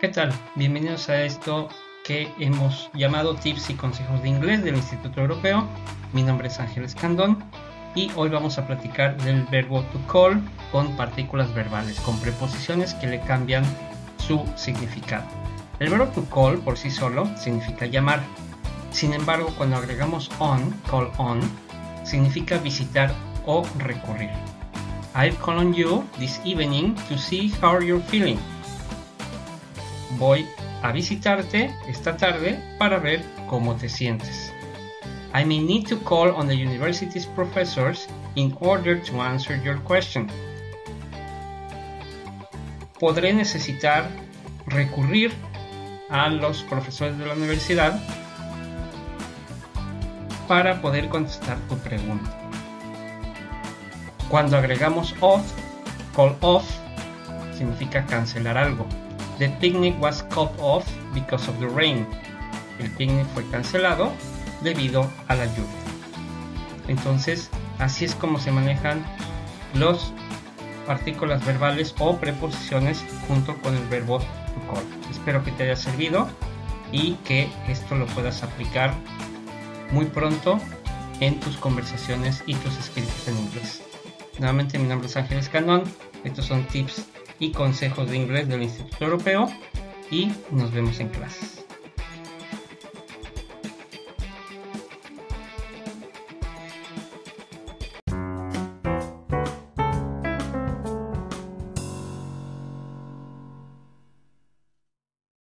¿Qué tal? Bienvenidos a esto que hemos llamado Tips y Consejos de Inglés del Instituto Europeo. Mi nombre es Ángel Escandón y hoy vamos a platicar del verbo to call con partículas verbales, con preposiciones que le cambian su significado. El verbo to call por sí solo significa llamar. Sin embargo, cuando agregamos on, call on, significa visitar o recurrir. I'll call on you this evening to see how you're feeling. Voy a visitarte esta tarde para ver cómo te sientes. I may need to call on the university's professors in order to answer your question. Podré necesitar recurrir a los profesores de la universidad para poder contestar tu pregunta. Cuando agregamos off, call off significa cancelar algo. The picnic was called off because of the rain. El picnic fue cancelado debido a la lluvia. Entonces, así es como se manejan los partículas verbales o preposiciones junto con el verbo to call. Espero que te haya servido y que esto lo puedas aplicar muy pronto en tus conversaciones y tus escritos en inglés. Nuevamente mi nombre es Ángeles Canón, estos son tips y consejos de inglés del Instituto Europeo y nos vemos en clases.